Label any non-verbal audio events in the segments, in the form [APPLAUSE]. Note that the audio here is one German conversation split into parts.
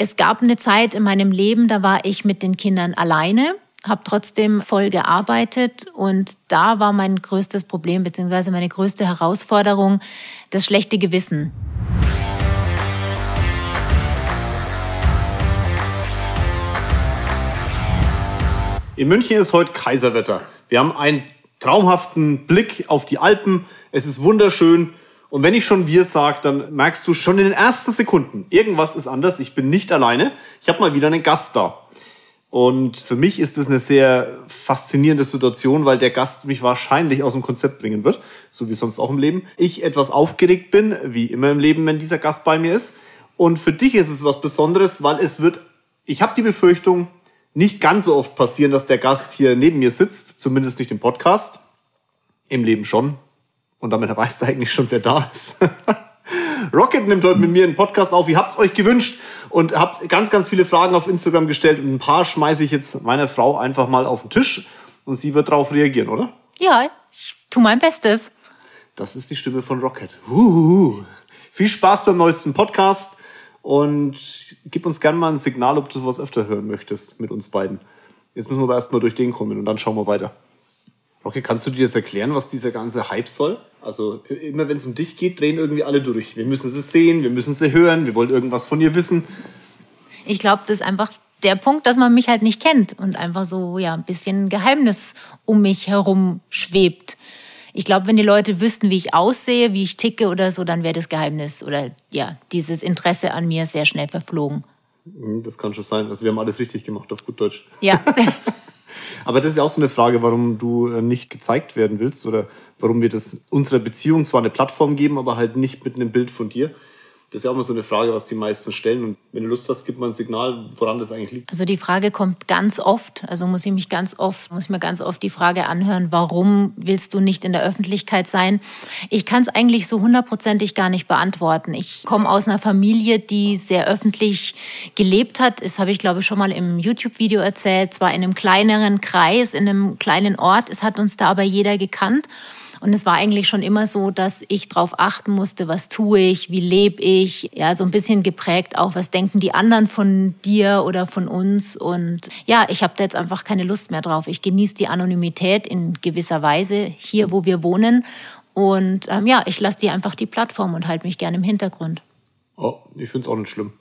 Es gab eine Zeit in meinem Leben, da war ich mit den Kindern alleine, habe trotzdem voll gearbeitet und da war mein größtes Problem beziehungsweise meine größte Herausforderung das schlechte Gewissen. In München ist heute Kaiserwetter. Wir haben einen traumhaften Blick auf die Alpen. Es ist wunderschön. Und wenn ich schon wir sage, dann merkst du schon in den ersten Sekunden, irgendwas ist anders. Ich bin nicht alleine. Ich habe mal wieder einen Gast da. Und für mich ist es eine sehr faszinierende Situation, weil der Gast mich wahrscheinlich aus dem Konzept bringen wird, so wie sonst auch im Leben. Ich etwas aufgeregt bin, wie immer im Leben, wenn dieser Gast bei mir ist. Und für dich ist es was Besonderes, weil es wird, ich habe die Befürchtung, nicht ganz so oft passieren, dass der Gast hier neben mir sitzt, zumindest nicht im Podcast. Im Leben schon, und damit [LAUGHS] weißt du eigentlich schon, wer da ist. [LAUGHS] Rocket nimmt heute mit mir einen Podcast auf. Ihr habt es euch gewünscht und habt ganz, ganz viele Fragen auf Instagram gestellt. Und ein paar schmeiße ich jetzt meiner Frau einfach mal auf den Tisch und sie wird darauf reagieren, oder? Ja, ich tu mein Bestes. Das ist die Stimme von Rocket. Uhuhu. Viel Spaß beim neuesten Podcast und gib uns gerne mal ein Signal, ob du was öfter hören möchtest mit uns beiden. Jetzt müssen wir aber erstmal durch den kommen und dann schauen wir weiter. Okay, kannst du dir das erklären, was dieser ganze Hype soll? Also immer wenn es um dich geht, drehen irgendwie alle durch. Wir müssen sie sehen, wir müssen sie hören, wir wollen irgendwas von ihr wissen. Ich glaube, das ist einfach der Punkt, dass man mich halt nicht kennt und einfach so ja ein bisschen Geheimnis um mich herum schwebt. Ich glaube, wenn die Leute wüssten, wie ich aussehe, wie ich ticke oder so, dann wäre das Geheimnis oder ja dieses Interesse an mir sehr schnell verflogen. Hm, das kann schon sein. Also wir haben alles richtig gemacht auf gut Deutsch. Ja. [LAUGHS] Aber das ist ja auch so eine Frage, warum du äh, nicht gezeigt werden willst oder warum wir das unserer Beziehung zwar eine Plattform geben, aber halt nicht mit einem Bild von dir. Das ist ja auch mal so eine Frage, was die meisten stellen. Und wenn du Lust hast, gib mal ein Signal, woran das eigentlich liegt. Also die Frage kommt ganz oft. Also muss ich mich ganz oft, muss ich mir ganz oft die Frage anhören, warum willst du nicht in der Öffentlichkeit sein? Ich kann es eigentlich so hundertprozentig gar nicht beantworten. Ich komme aus einer Familie, die sehr öffentlich gelebt hat. Das habe ich, glaube ich, schon mal im YouTube-Video erzählt. Zwar in einem kleineren Kreis, in einem kleinen Ort. Es hat uns da aber jeder gekannt. Und es war eigentlich schon immer so, dass ich darauf achten musste, was tue ich, wie lebe ich, ja, so ein bisschen geprägt auch, was denken die anderen von dir oder von uns. Und ja, ich habe da jetzt einfach keine Lust mehr drauf. Ich genieße die Anonymität in gewisser Weise hier, wo wir wohnen. Und ähm, ja, ich lasse dir einfach die Plattform und halte mich gerne im Hintergrund. Oh, ich finde es auch nicht schlimm.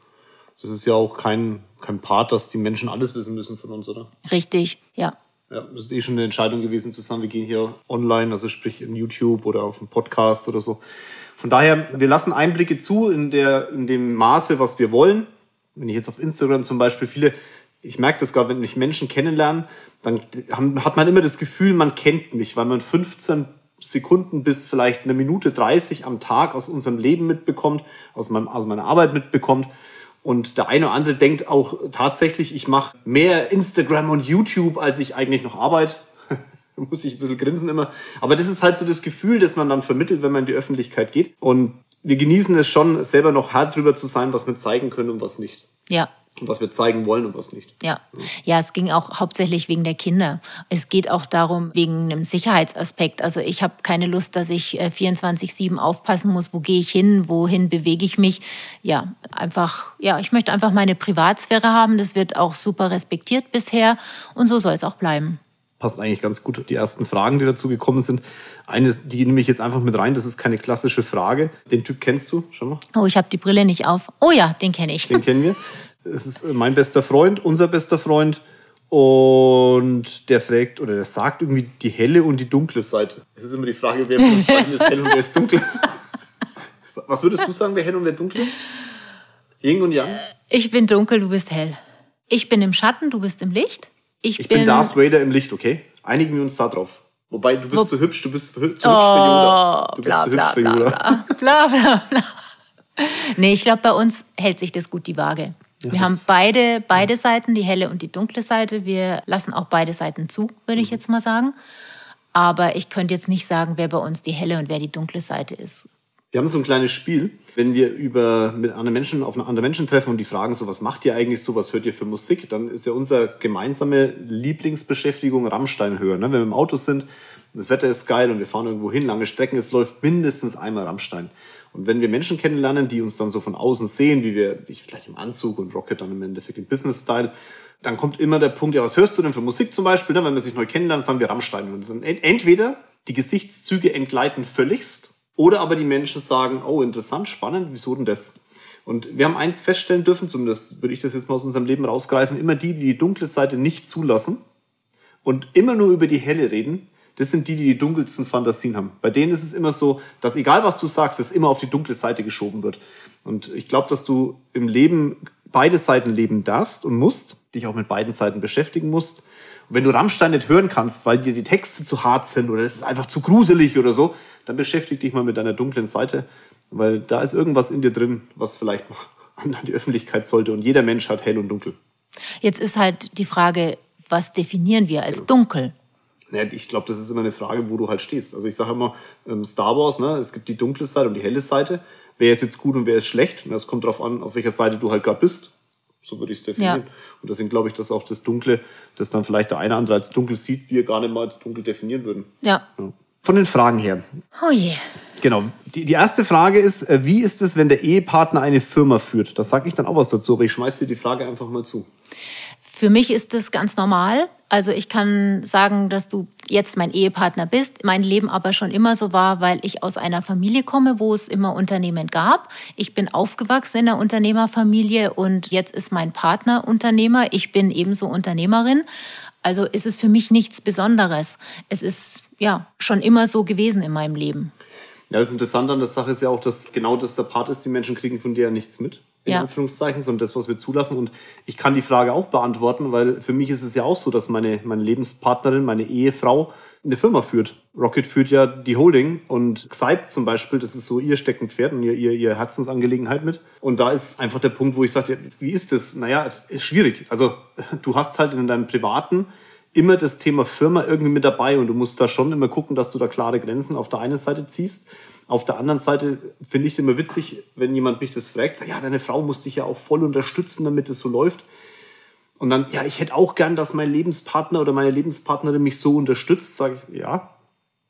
Das ist ja auch kein, kein Part, dass die Menschen alles wissen müssen von uns, oder? Richtig, ja. Ja, das ist eh schon eine Entscheidung gewesen zu sagen, wir gehen hier online, also sprich in YouTube oder auf einem Podcast oder so. Von daher, wir lassen Einblicke zu in, der, in dem Maße, was wir wollen. Wenn ich jetzt auf Instagram zum Beispiel viele, ich merke das gerade, wenn mich Menschen kennenlernen, dann hat man immer das Gefühl, man kennt mich, weil man 15 Sekunden bis vielleicht eine Minute 30 am Tag aus unserem Leben mitbekommt, aus, meinem, aus meiner Arbeit mitbekommt. Und der eine oder andere denkt auch tatsächlich, ich mache mehr Instagram und YouTube, als ich eigentlich noch arbeite. [LAUGHS] muss ich ein bisschen grinsen immer. Aber das ist halt so das Gefühl, das man dann vermittelt, wenn man in die Öffentlichkeit geht. Und wir genießen es schon, selber noch hart drüber zu sein, was wir zeigen können und was nicht. Ja, was wir zeigen wollen und was nicht. Ja. ja, es ging auch hauptsächlich wegen der Kinder. Es geht auch darum, wegen einem Sicherheitsaspekt. Also ich habe keine Lust, dass ich 24-7 äh, aufpassen muss, wo gehe ich hin, wohin bewege ich mich. Ja, einfach, ja, ich möchte einfach meine Privatsphäre haben. Das wird auch super respektiert bisher und so soll es auch bleiben. Passt eigentlich ganz gut die ersten Fragen, die dazu gekommen sind. Eine, die nehme ich jetzt einfach mit rein. Das ist keine klassische Frage. Den Typ kennst du schon mal? Oh, ich habe die Brille nicht auf. Oh ja, den kenne ich. Den kennen wir. [LAUGHS] es ist mein bester Freund, unser bester Freund. Und der fragt oder der sagt irgendwie die helle und die dunkle Seite. Es ist immer die Frage, wer von uns beiden ist hell und wer ist dunkel. [LAUGHS] Was würdest du sagen, wer hell und wer dunkel ist? Ying und Yang? Ich bin dunkel, du bist hell. Ich bin im Schatten, du bist im Licht. Ich, ich bin, bin Darth Vader im Licht, okay? Einigen wir uns da drauf. Wobei, du bist Wo zu hübsch, du bist zu hübsch für Yoda. Du bist bla, zu hübsch bla, für Yoda. Bla, [LAUGHS] bla, bla, bla. Nee, ich glaube, bei uns hält sich das gut die Waage. Ja, wir haben beide, beide ja. Seiten, die helle und die dunkle Seite. Wir lassen auch beide Seiten zu, würde ich mhm. jetzt mal sagen. Aber ich könnte jetzt nicht sagen, wer bei uns die helle und wer die dunkle Seite ist. Wir haben so ein kleines Spiel, wenn wir über mit anderen Menschen auf andere Menschen treffen und die fragen so, was macht ihr eigentlich so, was hört ihr für Musik, dann ist ja unsere gemeinsame Lieblingsbeschäftigung Rammstein hören. Ne? Wenn wir im Auto sind, das Wetter ist geil und wir fahren irgendwo hin, lange Strecken, es läuft mindestens einmal Rammstein. Und wenn wir Menschen kennenlernen, die uns dann so von außen sehen, wie wir, ich vielleicht im Anzug und Rocket dann im Endeffekt im Business-Style, dann kommt immer der Punkt, ja, was hörst du denn für Musik zum Beispiel? Ne? Wenn man sich neu kennenlernt, sagen wir Rammstein. Und entweder die Gesichtszüge entgleiten völligst, oder aber die Menschen sagen, oh, interessant, spannend, wieso denn das? Und wir haben eins feststellen dürfen, zumindest würde ich das jetzt mal aus unserem Leben rausgreifen, immer die, die die dunkle Seite nicht zulassen und immer nur über die helle reden, das sind die, die die dunkelsten Fantasien haben. Bei denen ist es immer so, dass egal was du sagst, es immer auf die dunkle Seite geschoben wird. Und ich glaube, dass du im Leben beide Seiten leben darfst und musst, dich auch mit beiden Seiten beschäftigen musst. Und wenn du Rammstein nicht hören kannst, weil dir die Texte zu hart sind oder es ist einfach zu gruselig oder so, dann beschäftige dich mal mit deiner dunklen Seite, weil da ist irgendwas in dir drin, was vielleicht [LAUGHS] an die Öffentlichkeit sollte. Und jeder Mensch hat hell und dunkel. Jetzt ist halt die Frage, was definieren wir als dunkel? Naja, ich glaube, das ist immer eine Frage, wo du halt stehst. Also ich sage immer, ähm, Star Wars, ne, es gibt die dunkle Seite und die helle Seite. Wer ist jetzt gut und wer ist schlecht? Und das kommt darauf an, auf welcher Seite du halt gerade bist. So würde ich es definieren. Ja. Und deswegen glaube ich, dass auch das Dunkle, das dann vielleicht der eine oder andere als dunkel sieht, wir gar nicht mal als dunkel definieren würden. Ja. ja. Von den Fragen her. Oh je. Genau. Die, die erste Frage ist, äh, wie ist es, wenn der Ehepartner eine Firma führt? Da sage ich dann auch was dazu, aber ich schmeiße dir die Frage einfach mal zu. Für mich ist das ganz normal. Also ich kann sagen, dass du jetzt mein Ehepartner bist, mein Leben aber schon immer so war, weil ich aus einer Familie komme, wo es immer Unternehmen gab. Ich bin aufgewachsen in einer Unternehmerfamilie und jetzt ist mein Partner Unternehmer. Ich bin ebenso Unternehmerin. Also ist es für mich nichts Besonderes. Es ist ja schon immer so gewesen in meinem Leben. Ja, das Interessante an der Sache ist ja auch, dass genau das der Part ist, die Menschen kriegen von dir ja nichts mit in ja. Anführungszeichen, sondern das, was wir zulassen. Und ich kann die Frage auch beantworten, weil für mich ist es ja auch so, dass meine, meine Lebenspartnerin, meine Ehefrau eine Firma führt. Rocket führt ja die Holding und Xype zum Beispiel, das ist so ihr Steckenpferd und ihr, ihr, ihr Herzensangelegenheit mit. Und da ist einfach der Punkt, wo ich sage, wie ist das? Naja, ist schwierig. Also [LAUGHS] du hast halt in deinem privaten immer das Thema Firma irgendwie mit dabei und du musst da schon immer gucken, dass du da klare Grenzen auf der einen Seite ziehst. Auf der anderen Seite finde ich immer witzig, wenn jemand mich das fragt, ja, deine Frau muss dich ja auch voll unterstützen, damit es so läuft. Und dann, ja, ich hätte auch gern, dass mein Lebenspartner oder meine Lebenspartnerin mich so unterstützt. Sage ich, ja,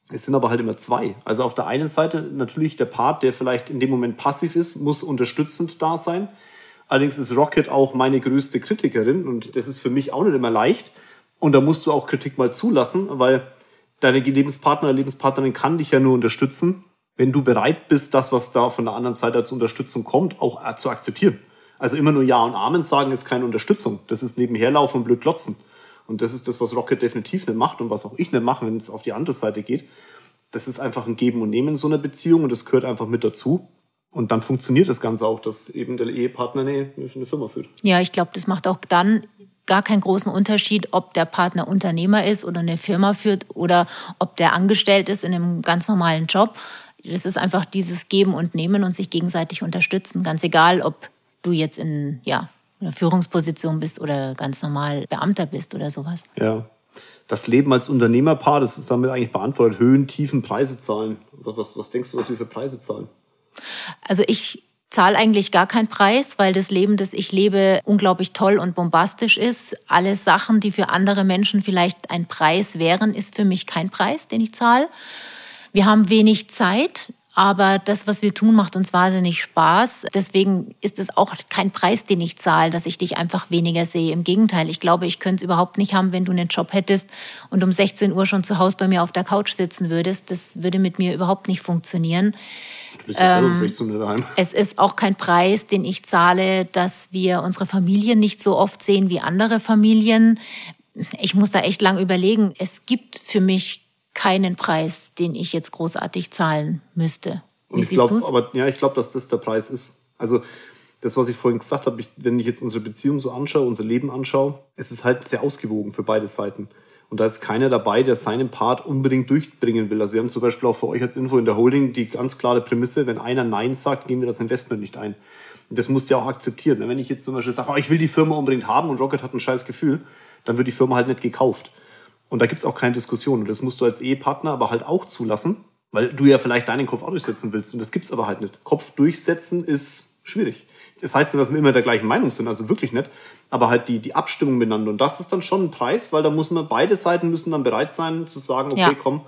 es sind aber halt immer zwei. Also auf der einen Seite natürlich der Part, der vielleicht in dem Moment passiv ist, muss unterstützend da sein. Allerdings ist Rocket auch meine größte Kritikerin und das ist für mich auch nicht immer leicht. Und da musst du auch Kritik mal zulassen, weil deine Lebenspartner Lebenspartnerin kann dich ja nur unterstützen, wenn du bereit bist, das, was da von der anderen Seite als Unterstützung kommt, auch zu akzeptieren. Also immer nur Ja und Amen sagen ist keine Unterstützung. Das ist nebenherlaufen und blöd klotzen. Und das ist das, was Rocket definitiv nicht macht und was auch ich nicht mache, wenn es auf die andere Seite geht. Das ist einfach ein Geben und Nehmen in so einer Beziehung und das gehört einfach mit dazu. Und dann funktioniert das Ganze auch, dass eben der Ehepartner eine, eine Firma führt. Ja, ich glaube, das macht auch dann gar keinen großen Unterschied, ob der Partner Unternehmer ist oder eine Firma führt oder ob der angestellt ist in einem ganz normalen Job das ist einfach dieses Geben und Nehmen und sich gegenseitig unterstützen. Ganz egal, ob du jetzt in ja, einer Führungsposition bist oder ganz normal Beamter bist oder sowas. Ja. Das Leben als Unternehmerpaar, das ist damit eigentlich beantwortet. Höhen, Tiefen, Preise zahlen. Was, was denkst du, was wir für Preise zahlen? Also ich zahle eigentlich gar keinen Preis, weil das Leben, das ich lebe, unglaublich toll und bombastisch ist. Alle Sachen, die für andere Menschen vielleicht ein Preis wären, ist für mich kein Preis, den ich zahle. Wir haben wenig Zeit, aber das, was wir tun, macht uns wahnsinnig Spaß. Deswegen ist es auch kein Preis, den ich zahle, dass ich dich einfach weniger sehe. Im Gegenteil, ich glaube, ich könnte es überhaupt nicht haben, wenn du einen Job hättest und um 16 Uhr schon zu Hause bei mir auf der Couch sitzen würdest. Das würde mit mir überhaupt nicht funktionieren. Ja ähm, um 16 Uhr daheim. Es ist auch kein Preis, den ich zahle, dass wir unsere Familien nicht so oft sehen wie andere Familien. Ich muss da echt lang überlegen. Es gibt für mich keinen Preis, den ich jetzt großartig zahlen müsste. Wie ich glaube, aber ja, ich glaube, dass das der Preis ist. Also das, was ich vorhin gesagt habe, ich, wenn ich jetzt unsere Beziehung so anschaue, unser Leben anschaue, es ist halt sehr ausgewogen für beide Seiten. Und da ist keiner dabei, der seinen Part unbedingt durchbringen will. Also wir haben zum Beispiel auch für euch als Info in der Holding die ganz klare Prämisse, wenn einer Nein sagt, gehen wir das Investment nicht ein. Und das musst du ja auch akzeptieren. Wenn ich jetzt zum Beispiel sage, oh, ich will die Firma unbedingt haben und Rocket hat ein scheiß Gefühl, dann wird die Firma halt nicht gekauft. Und da gibt's auch keine Diskussion. Und das musst du als Ehepartner aber halt auch zulassen, weil du ja vielleicht deinen Kopf auch durchsetzen willst. Und das gibt's aber halt nicht. Kopf durchsetzen ist schwierig. Das heißt ja, dass wir immer der gleichen Meinung sind, also wirklich nicht. Aber halt die, die Abstimmung miteinander. Und das ist dann schon ein Preis, weil da muss man, beide Seiten müssen dann bereit sein zu sagen, okay, ja. komm,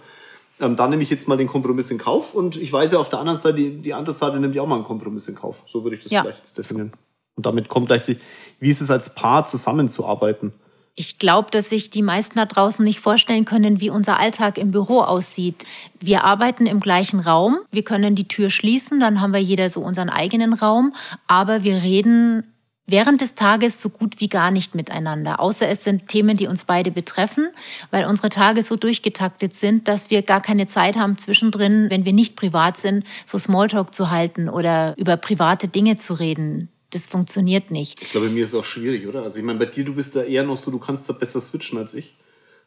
Ähm, da nehme ich jetzt mal den Kompromiss in Kauf und ich weiß ja auf der anderen Seite, die, die andere Seite nimmt ja auch mal einen Kompromiss in Kauf. So würde ich das ja. vielleicht jetzt definieren. Und damit kommt gleich die, wie ist es als Paar zusammenzuarbeiten? Ich glaube, dass sich die meisten da draußen nicht vorstellen können, wie unser Alltag im Büro aussieht. Wir arbeiten im gleichen Raum, wir können die Tür schließen, dann haben wir jeder so unseren eigenen Raum, aber wir reden während des Tages so gut wie gar nicht miteinander, außer es sind Themen, die uns beide betreffen, weil unsere Tage so durchgetaktet sind, dass wir gar keine Zeit haben zwischendrin, wenn wir nicht privat sind, so Smalltalk zu halten oder über private Dinge zu reden. Das funktioniert nicht. Ich glaube, mir ist es auch schwierig, oder? Also ich meine, bei dir, du bist da eher noch so, du kannst da besser switchen als ich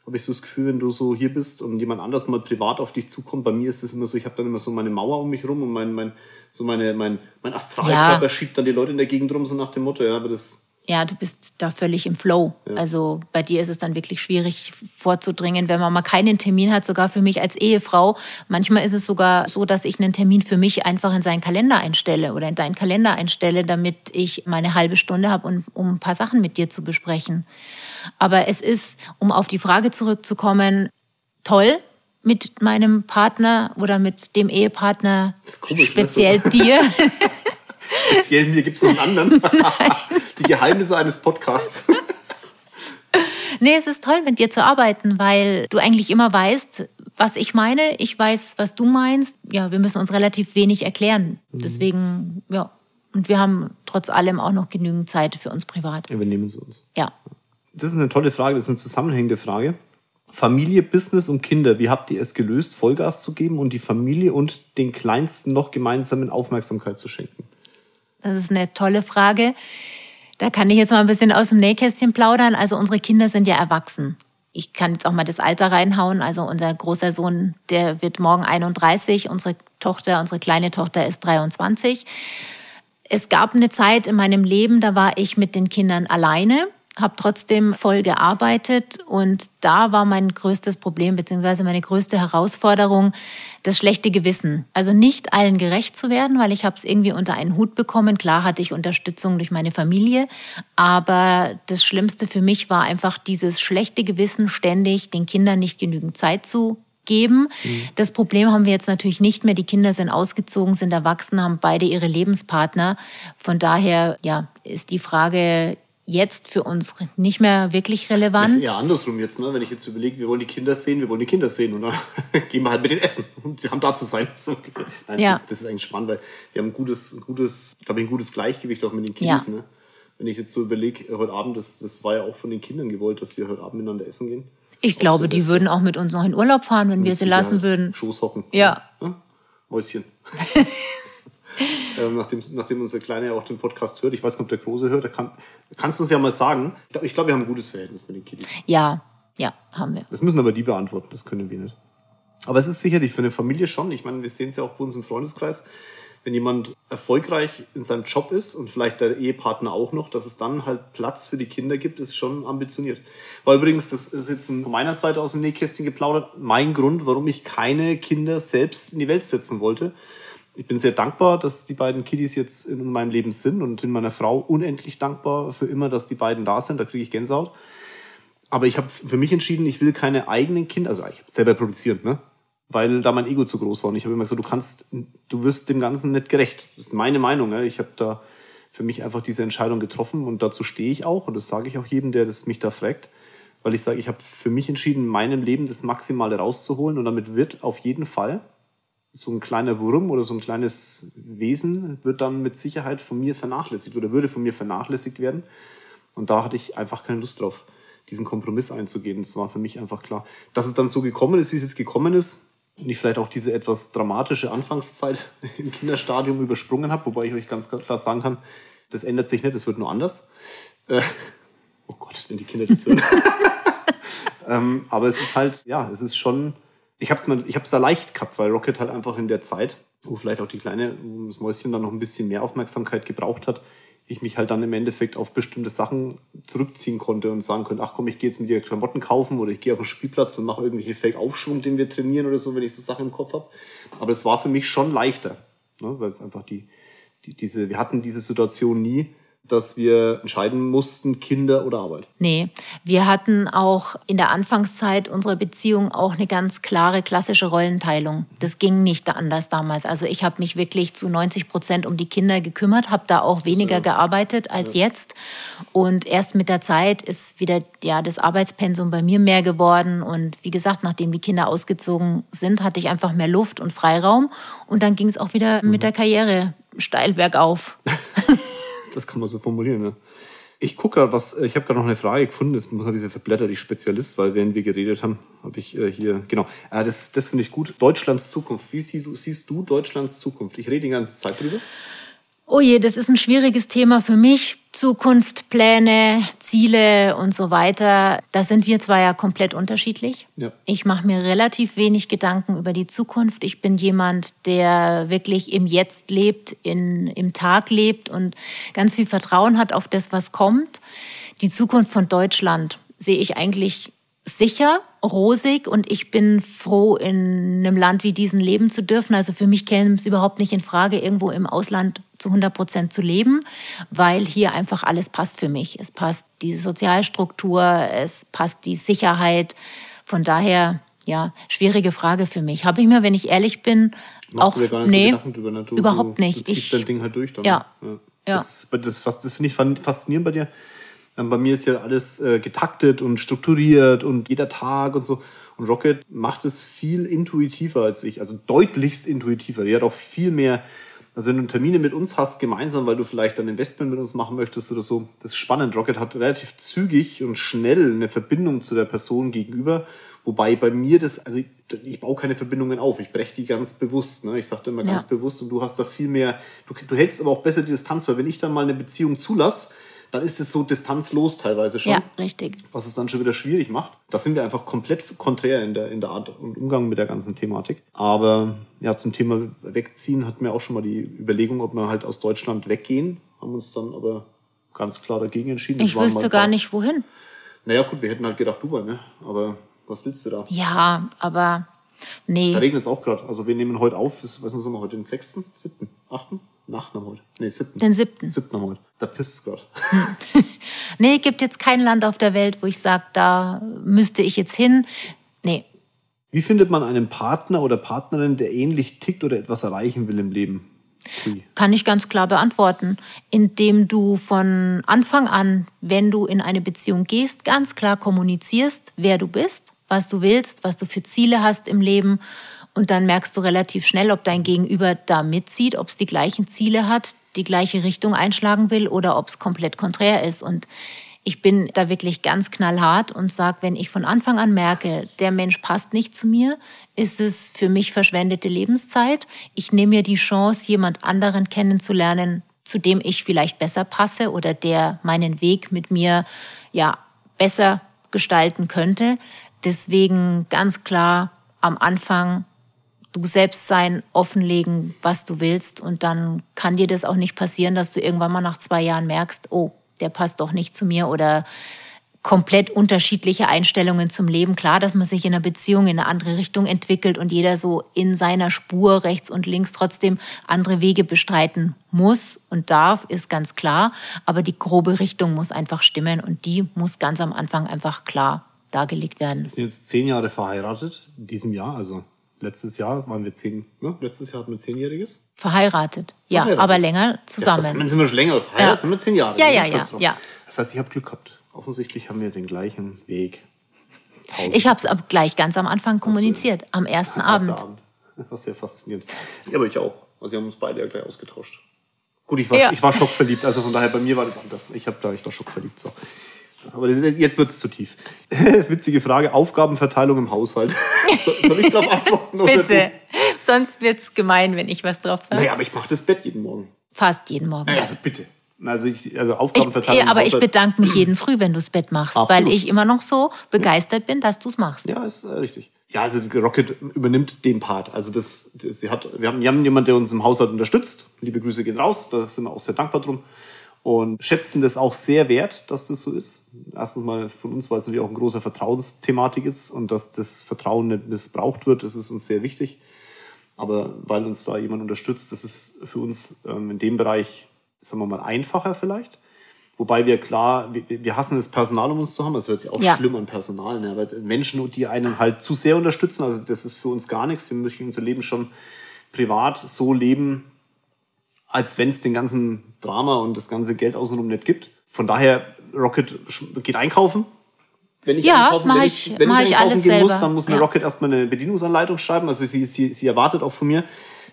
habe ich so das Gefühl, wenn du so hier bist und jemand anders mal privat auf dich zukommt, bei mir ist es immer so, ich habe dann immer so meine Mauer um mich rum und mein, mein, so meine, mein, mein Astralkörper ja. schiebt dann die Leute in der Gegend rum, so nach dem Motto, ja, aber das. Ja, du bist da völlig im Flow. Ja. Also bei dir ist es dann wirklich schwierig vorzudringen, wenn man mal keinen Termin hat, sogar für mich als Ehefrau. Manchmal ist es sogar so, dass ich einen Termin für mich einfach in seinen Kalender einstelle oder in deinen Kalender einstelle, damit ich meine halbe Stunde habe, um, um ein paar Sachen mit dir zu besprechen. Aber es ist, um auf die Frage zurückzukommen, toll mit meinem Partner oder mit dem Ehepartner, komisch, ne? speziell dir. [LAUGHS] speziell mir gibt es noch einen anderen. [LAUGHS] die Geheimnisse eines Podcasts. nee, es ist toll, mit dir zu arbeiten, weil du eigentlich immer weißt, was ich meine. Ich weiß, was du meinst. Ja, wir müssen uns relativ wenig erklären. Mhm. Deswegen, ja. Und wir haben trotz allem auch noch genügend Zeit für uns privat. Ja, wir nehmen sie uns. Ja. Das ist eine tolle Frage, das ist eine zusammenhängende Frage. Familie, Business und Kinder, wie habt ihr es gelöst, Vollgas zu geben und die Familie und den Kleinsten noch gemeinsamen Aufmerksamkeit zu schenken? Das ist eine tolle Frage. Da kann ich jetzt mal ein bisschen aus dem Nähkästchen plaudern. Also unsere Kinder sind ja erwachsen. Ich kann jetzt auch mal das Alter reinhauen. Also unser großer Sohn, der wird morgen 31. Unsere Tochter, unsere kleine Tochter ist 23. Es gab eine Zeit in meinem Leben, da war ich mit den Kindern alleine habe trotzdem voll gearbeitet und da war mein größtes Problem beziehungsweise meine größte Herausforderung das schlechte Gewissen. Also nicht allen gerecht zu werden, weil ich habe es irgendwie unter einen Hut bekommen. Klar hatte ich Unterstützung durch meine Familie, aber das Schlimmste für mich war einfach dieses schlechte Gewissen, ständig den Kindern nicht genügend Zeit zu geben. Mhm. Das Problem haben wir jetzt natürlich nicht mehr. Die Kinder sind ausgezogen, sind erwachsen, haben beide ihre Lebenspartner. Von daher, ja, ist die Frage jetzt für uns nicht mehr wirklich relevant. Das ist eher andersrum jetzt, ne? wenn ich jetzt überlege, wir wollen die Kinder sehen, wir wollen die Kinder sehen und [LAUGHS] dann gehen wir halt mit den essen und sie haben da zu sein. [LAUGHS] Nein, ja. das, ist, das, ist, eigentlich spannend, weil wir haben ein gutes, ein gutes, glaube ich, ein gutes Gleichgewicht auch mit den Kindern. Ja. Ne? Wenn ich jetzt so überlege, äh, heute Abend, das, das war ja auch von den Kindern gewollt, dass wir heute Abend miteinander essen gehen. Ich glaube, so die würden auch mit uns noch in Urlaub fahren, wenn wir sie lassen würden. Schoßhocken. Ja. ja. Mäuschen. [LAUGHS] ähm, nachdem, nachdem unser Kleiner ja auch den Podcast hört. Ich weiß nicht, ob der Große hört. Kann, kannst du uns ja mal sagen. Ich glaube, glaub, wir haben ein gutes Verhältnis mit den Kiddies. Ja, ja, haben wir. Das müssen aber die beantworten. Das können wir nicht. Aber es ist sicherlich für eine Familie schon. Ich meine, wir sehen es ja auch bei uns im Freundeskreis. Wenn jemand erfolgreich in seinem Job ist und vielleicht der Ehepartner auch noch, dass es dann halt Platz für die Kinder gibt, ist schon ambitioniert. Weil übrigens, das ist jetzt von meiner Seite aus dem Nähkästchen geplaudert, mein Grund, warum ich keine Kinder selbst in die Welt setzen wollte ich bin sehr dankbar, dass die beiden Kiddies jetzt in meinem Leben sind und bin meiner Frau unendlich dankbar für immer, dass die beiden da sind. Da kriege ich Gänsehaut. Aber ich habe für mich entschieden, ich will keine eigenen Kinder, also ich selber produzieren, ne? weil da mein Ego zu groß war. Und ich habe immer gesagt, du kannst, du wirst dem Ganzen nicht gerecht. Das ist meine Meinung. Ne? Ich habe da für mich einfach diese Entscheidung getroffen und dazu stehe ich auch und das sage ich auch jedem, der das mich da fragt, weil ich sage, ich habe für mich entschieden, in meinem Leben das Maximale rauszuholen und damit wird auf jeden Fall so ein kleiner Wurm oder so ein kleines Wesen wird dann mit Sicherheit von mir vernachlässigt oder würde von mir vernachlässigt werden. Und da hatte ich einfach keine Lust drauf, diesen Kompromiss einzugehen. Das war für mich einfach klar. Dass es dann so gekommen ist, wie es jetzt gekommen ist, und ich vielleicht auch diese etwas dramatische Anfangszeit [LAUGHS] im Kinderstadium übersprungen habe, wobei ich euch ganz klar sagen kann, das ändert sich nicht, es wird nur anders. Äh, oh Gott, wenn die Kinder das hören. [LAUGHS] ähm, aber es ist halt, ja, es ist schon ich habe es ich hab's da leicht gehabt, weil Rocket halt einfach in der Zeit, wo vielleicht auch die kleine, das Mäuschen dann noch ein bisschen mehr Aufmerksamkeit gebraucht hat, ich mich halt dann im Endeffekt auf bestimmte Sachen zurückziehen konnte und sagen konnte, ach komm, ich gehe jetzt mit dir Klamotten kaufen oder ich gehe auf den Spielplatz und mache irgendwelche Fake-Aufschwung, den wir trainieren oder so, wenn ich so Sachen im Kopf habe. Aber es war für mich schon leichter, ne? weil es einfach die, die, diese, wir hatten diese Situation nie, dass wir entscheiden mussten, Kinder oder Arbeit. Nee, wir hatten auch in der Anfangszeit unserer Beziehung auch eine ganz klare klassische Rollenteilung. Das ging nicht anders damals. Also ich habe mich wirklich zu 90 Prozent um die Kinder gekümmert, habe da auch weniger so. gearbeitet als ja. jetzt. Und erst mit der Zeit ist wieder ja, das Arbeitspensum bei mir mehr geworden. Und wie gesagt, nachdem die Kinder ausgezogen sind, hatte ich einfach mehr Luft und Freiraum. Und dann ging es auch wieder mhm. mit der Karriere steil bergauf. [LAUGHS] das kann man so formulieren. Ne? Ich gucke gerade, was, ich habe gerade noch eine Frage gefunden, das muss ich verblätter, die Spezialist, weil während wir geredet haben, habe ich äh, hier, genau, äh, das, das finde ich gut. Deutschlands Zukunft. Wie du, siehst du Deutschlands Zukunft? Ich rede die ganze Zeit drüber. Oh je, das ist ein schwieriges Thema für mich. Zukunft, Pläne, Ziele und so weiter. Da sind wir zwar ja komplett unterschiedlich. Ja. Ich mache mir relativ wenig Gedanken über die Zukunft. Ich bin jemand, der wirklich im Jetzt lebt, in, im Tag lebt und ganz viel Vertrauen hat auf das, was kommt. Die Zukunft von Deutschland sehe ich eigentlich sicher, rosig und ich bin froh, in einem Land wie diesen leben zu dürfen. Also für mich käme es überhaupt nicht in Frage, irgendwo im Ausland zu 100 Prozent zu leben, weil hier einfach alles passt für mich. Es passt die Sozialstruktur, es passt die Sicherheit. Von daher, ja, schwierige Frage für mich. Habe ich mir, wenn ich ehrlich bin, Machst auch du gar nicht nee, so drüber, ne? du, überhaupt nicht. Du ziehst ich, dein Ding halt durch. Dann, ja. ja. ja. Das, das, das finde ich faszinierend bei dir bei mir ist ja alles äh, getaktet und strukturiert und jeder Tag und so. Und Rocket macht es viel intuitiver als ich, also deutlichst intuitiver. Die hat auch viel mehr, also wenn du Termine mit uns hast, gemeinsam, weil du vielleicht ein Investment mit uns machen möchtest oder so, das ist spannend. Rocket hat relativ zügig und schnell eine Verbindung zu der Person gegenüber. Wobei bei mir das, also ich, ich baue keine Verbindungen auf, ich breche die ganz bewusst. Ne? Ich sagte immer ganz ja. bewusst und du hast da viel mehr, du, du hältst aber auch besser die Distanz, weil wenn ich dann mal eine Beziehung zulasse, dann ist es so distanzlos teilweise schon. Ja, richtig. Was es dann schon wieder schwierig macht. Da sind wir einfach komplett konträr in der, in der Art und Umgang mit der ganzen Thematik. Aber ja, zum Thema Wegziehen hatten wir auch schon mal die Überlegung, ob wir halt aus Deutschland weggehen. Haben uns dann aber ganz klar dagegen entschieden. Ich wüsste gar nicht, wohin. Naja, gut, wir hätten halt gedacht, Dubai, ne? Aber was willst du da? Ja, aber nee. Da regnet es auch gerade. Also wir nehmen heute auf, was müssen wir heute, den 6., 7., 8.? Nacht haben heute. Nee, siebten. Den siebten. Siebten haben heute. Da pisst es [LAUGHS] gerade. nee, gibt jetzt kein Land auf der Welt, wo ich sage, da müsste ich jetzt hin. Nee. Wie findet man einen Partner oder Partnerin, der ähnlich tickt oder etwas erreichen will im Leben? Ui. Kann ich ganz klar beantworten, indem du von Anfang an, wenn du in eine Beziehung gehst, ganz klar kommunizierst, wer du bist, was du willst, was du für Ziele hast im Leben und dann merkst du relativ schnell, ob dein Gegenüber da mitzieht, ob es die gleichen Ziele hat, die gleiche Richtung einschlagen will oder ob es komplett konträr ist. Und ich bin da wirklich ganz knallhart und sage, wenn ich von Anfang an merke, der Mensch passt nicht zu mir, ist es für mich verschwendete Lebenszeit. Ich nehme mir die Chance, jemand anderen kennenzulernen, zu dem ich vielleicht besser passe oder der meinen Weg mit mir ja besser gestalten könnte. Deswegen ganz klar am Anfang du selbst sein, offenlegen, was du willst. Und dann kann dir das auch nicht passieren, dass du irgendwann mal nach zwei Jahren merkst, oh, der passt doch nicht zu mir oder komplett unterschiedliche Einstellungen zum Leben. Klar, dass man sich in einer Beziehung in eine andere Richtung entwickelt und jeder so in seiner Spur rechts und links trotzdem andere Wege bestreiten muss und darf, ist ganz klar. Aber die grobe Richtung muss einfach stimmen und die muss ganz am Anfang einfach klar dargelegt werden. Wir sind jetzt zehn Jahre verheiratet in diesem Jahr, also letztes Jahr waren wir zehn, ne? letztes Jahr hatten wir zehnjähriges. Verheiratet, ja, Verheiratet. aber länger zusammen. Ja, sind wir schon länger verheiratet, ja. sind wir zehn Jahre. Ja, ja, ja, ja. Das heißt, ich habe Glück gehabt. Offensichtlich haben wir den gleichen Weg. Tausend. Ich habe es gleich ganz am Anfang kommuniziert, am ersten Abend. Abend. Das war sehr faszinierend. Ja, aber ich auch. Also wir haben uns beide ja gleich ausgetauscht. Gut, ich war, ja. ich war schockverliebt, also von daher bei mir war das anders. Ich habe da, ich war schockverliebt. So. Aber jetzt wird es zu tief. [LAUGHS] Witzige Frage: Aufgabenverteilung im Haushalt. [LAUGHS] Soll ich darauf antworten? Bitte. Sonst wird es gemein, wenn ich was drauf sage. Naja, aber ich mache das Bett jeden Morgen. Fast jeden Morgen. Naja, also bitte. Also, ich, also Aufgabenverteilung. Ich, aber ich bedanke mich jeden Früh, wenn du das Bett machst, Absolut. weil ich immer noch so begeistert bin, dass du es machst. Ja, ist äh, richtig. Ja, also Rocket übernimmt den Part. Also das, das sie hat, wir haben, wir haben jemanden, der uns im Haushalt unterstützt. Liebe Grüße gehen raus, da sind wir auch sehr dankbar drum und schätzen das auch sehr wert, dass das so ist. Erstens mal von uns, weil es natürlich auch ein großer Vertrauensthematik ist und dass das Vertrauen nicht missbraucht wird, das ist uns sehr wichtig. Aber weil uns da jemand unterstützt, das ist für uns ähm, in dem Bereich, sagen wir mal, einfacher vielleicht. Wobei wir klar, wir, wir hassen das Personal, um uns zu haben. Das wird ja auch Ja. schlimm an Personal. Ne? Aber Menschen, die einen halt zu sehr unterstützen, also das ist für uns gar nichts. Wir möchten unser Leben schon privat so leben, als wenn es den ganzen Drama und das ganze Geld außenrum nicht gibt. Von daher, Rocket geht einkaufen. Wenn ich Ja, einkaufen, wenn ich- wenn mach ich ich einkaufen alles gehen muss, selber. dann muss mir Ja. Rocket erstmal eine Bedienungsanleitung schreiben. Also sie, sie, sie erwartet auch von mir,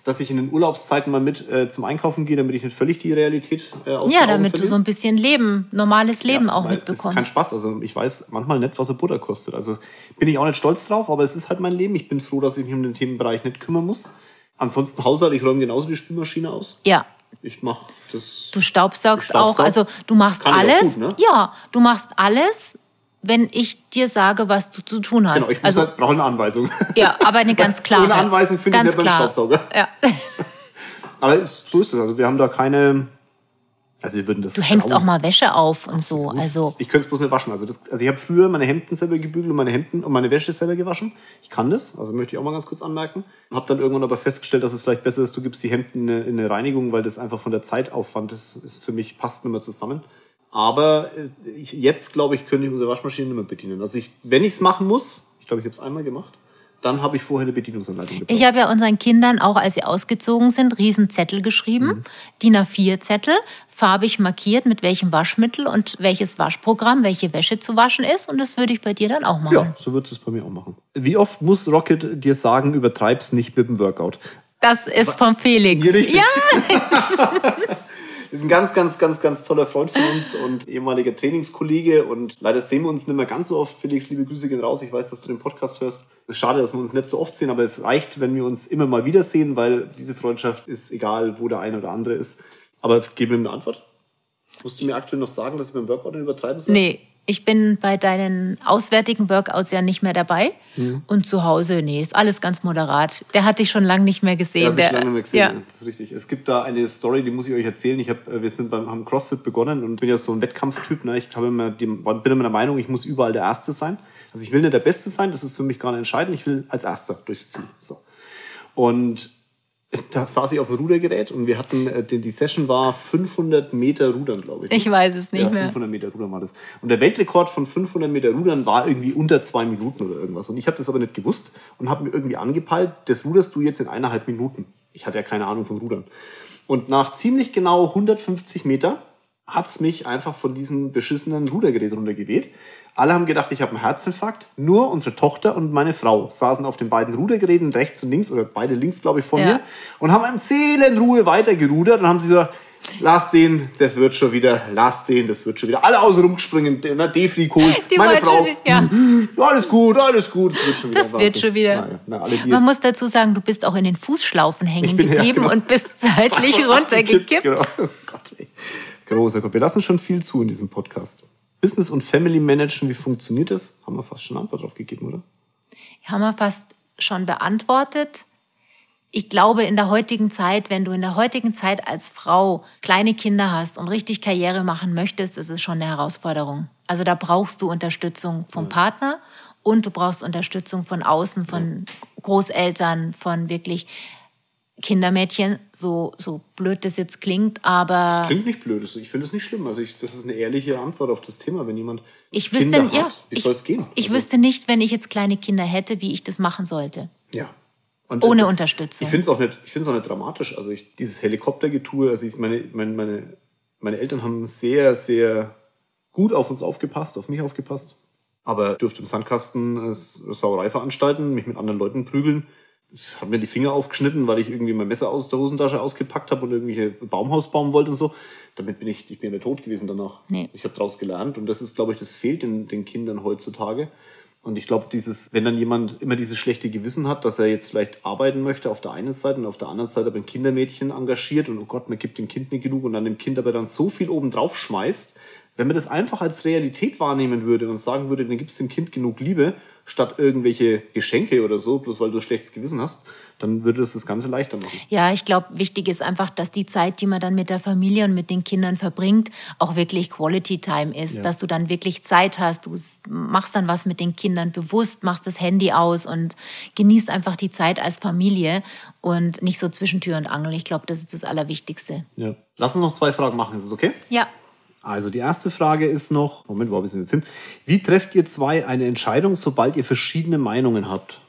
dass ich in den Urlaubszeiten mal mit äh, zum Einkaufen gehe, damit ich nicht völlig die Realität äh, aus Ja, damit du verliere. so ein bisschen Leben, normales Leben Ja, auch weil Das ist kein mitbekommst. Spaß. Also ich weiß manchmal nicht, was eine Butter kostet. Also bin ich auch nicht stolz drauf, aber es ist halt mein Leben. Ich bin froh, dass ich mich um den Themenbereich nicht kümmern muss. Ansonsten Haushalt, ich räume genauso die Spülmaschine aus. Ja, Ich mache das. du staubsaugst Ich staubsaug. auch. Also du machst Kann ich alles. gut, ne? Ja, du machst alles, wenn ich dir sage, was du zu tun hast. Genau, ich also halt, brauche eine Anweisung. ja, aber eine ganz [LAUGHS] klare. Ohne Anweisung finde ich Ganz nicht beim. Staubsauger. Ja. [LAUGHS] Aber so ist es. Also wir haben da keine. Also wir würden das. Du hängst auch mal Wäsche auf und so. Also Ich könnte es bloß nicht waschen. Also, das, also ich habe früher meine Hemden selber gebügelt und meine Hemden und meine Wäsche selber gewaschen. Ich kann das, also möchte ich auch mal ganz kurz anmerken. Habe dann irgendwann aber festgestellt, dass es vielleicht besser ist, du gibst die Hemden in eine, in eine Reinigung, weil das einfach von der Zeitaufwand ist, ist für mich passt nicht mehr zusammen. Aber es- ich, jetzt glaube ich, könnte ich unsere Waschmaschine nicht mehr bedienen. Also ich, wenn ich es machen muss, ich glaube, ich habe es einmal gemacht, dann habe ich vorher eine Bedienungsanleitung gebraucht. ich habe ja unseren Kindern auch, als sie ausgezogen sind, riesen Zettel geschrieben, Mhm. DIN A4 Zettel, farbig markiert, mit welchem Waschmittel und welches Waschprogramm, welche Wäsche zu waschen ist. Und das würde ich bei dir dann auch machen. ja, so wird es bei mir auch machen. Wie oft muss Rocket dir sagen, übertreib's nicht mit dem Workout? Das ist vom Felix. Richtig. Ja, [LAUGHS] ist ein ganz, ganz, ganz, ganz toller Freund von uns und ehemaliger Trainingskollege. Und leider sehen wir uns nicht mehr ganz so oft. Felix, liebe Grüße gehen raus. Ich weiß, dass du den Podcast hörst. Schade, dass wir uns nicht so oft sehen, aber es reicht, wenn wir uns immer mal wiedersehen, weil diese Freundschaft ist egal, wo der eine oder andere ist. Aber gib mir eine Antwort. Musst du mir aktuell noch sagen, dass ich beim Workout nicht übertreiben soll? nee. Ich bin bei deinen auswärtigen Workouts ja nicht mehr dabei. Mhm. Und zu Hause, nee, ist alles ganz moderat. Der hat dich schon lange nicht mehr gesehen. Ja, hab ich der, lange nicht mehr gesehen. Ja. Das ist richtig. Es gibt da eine Story, die muss ich euch erzählen. Ich hab, äh, wir sind beim haben CrossFit begonnen und bin ja so ein Wettkampftyp. Ne? Ich immer die, bin immer der Meinung, ich muss überall der Erste sein. Also ich will nicht der Beste sein, das ist für mich gar nicht entscheidend. Ich will als Erster durchs Ziel. So. Und da saß ich auf dem Rudergerät und wir hatten, äh, die, Session war 500 Meter Rudern, glaube ich. Ich weiß es nicht ja, mehr. 500 Meter Rudern war das. Und der Weltrekord von 500 Meter Rudern war irgendwie unter zwei Minuten oder irgendwas. Und ich habe das aber nicht gewusst und habe mir irgendwie angepeilt, das ruderst du jetzt in eineinhalb Minuten. Ich hatte ja keine Ahnung von Rudern. Und nach ziemlich genau 150 Meter hat's mich einfach von diesem beschissenen Rudergerät runtergeweht. Alle haben gedacht, ich habe einen Herzinfarkt. Nur unsere Tochter und meine Frau saßen auf den beiden Rudergeräten rechts und links oder beide links, glaube ich, von Ja. mir und haben in Seelenruhe weitergerudert und haben sie gesagt, lass den, das wird schon wieder, lass den, das wird schon wieder. Alle außen rumgesprungen, na, Defri Kohl, [LAUGHS] Die meine Frau, schon- ja. [LAUGHS] alles gut, alles gut, das wird schon wieder. Das wird schon wieder. Na, na, Man muss dazu sagen, du bist auch in den Fußschlaufen hängen bin- ja, geblieben genau. und bist [LAUGHS] seitlich runtergekippt. Genau. Oh Gott, ey. Großer Gott. Wir lassen schon viel zu in diesem Podcast. Business und Family Managen, wie funktioniert das? Haben wir fast schon eine Antwort drauf gegeben, oder? Haben wir fast schon beantwortet. Ich glaube, in der heutigen Zeit, wenn du in der heutigen Zeit als Frau kleine Kinder hast und richtig Karriere machen möchtest, ist es schon eine Herausforderung. Also da brauchst du Unterstützung vom Partner und du brauchst Unterstützung von außen, von Großeltern, von wirklich Kindermädchen, so, so blöd das jetzt klingt, aber Klingt nicht blöd. Ich finde es nicht schlimm. Also ich, das ist eine ehrliche Antwort auf das Thema, wenn jemand ich wüsste, Kinder ja, hat. Wie ich, soll es gehen? ich Also, wüsste nicht, wenn ich jetzt kleine Kinder hätte, wie ich das machen sollte. Ja. Und, Ohne äh, Unterstützung. Ich finde es auch nicht, ich auch nicht dramatisch. Also ich, dieses Helikoptergetue, also ich, meine, meine, meine, meine Eltern haben sehr, sehr gut auf uns aufgepasst, auf mich aufgepasst. Aber ich durfte im Sandkasten äh, Sauerei veranstalten, mich mit anderen Leuten prügeln. Ich habe mir die Finger aufgeschnitten, weil ich irgendwie mein Messer aus der Hosentasche ausgepackt habe und irgendwelche Baumhaus bauen wollte und so. Damit bin ich, ich bin ja tot gewesen danach. Nee. Ich habe daraus gelernt und das ist, glaube ich, das fehlt den, den Kindern heutzutage. Und ich glaube, dieses, wenn dann jemand immer dieses schlechte Gewissen hat, dass er jetzt vielleicht arbeiten möchte auf der einen Seite und auf der anderen Seite aber ein Kindermädchen engagiert und oh Gott, man gibt dem Kind nicht genug und dann dem Kind aber dann so viel oben drauf schmeißt, wenn man das einfach als Realität wahrnehmen würde und sagen würde, dann gibst dem Kind genug Liebe, statt irgendwelche Geschenke oder so, bloß weil du ein schlechtes Gewissen hast, dann würde das das Ganze leichter machen. Ja, ich glaube, wichtig ist einfach, dass die Zeit, die man dann mit der Familie und mit den Kindern verbringt, auch wirklich Quality Time ist. Ja. Dass du dann wirklich Zeit hast, du machst dann was mit den Kindern bewusst, machst das Handy aus und genießt einfach die Zeit als Familie und nicht so zwischen Tür und Angel. Ich glaube, das ist das Allerwichtigste. Ja. Lass uns noch zwei Fragen machen, ist es okay? Ja, Also die erste Frage ist noch, Moment, wo habe ich denn jetzt hin? Wie trefft ihr zwei eine Entscheidung, sobald ihr verschiedene Meinungen habt?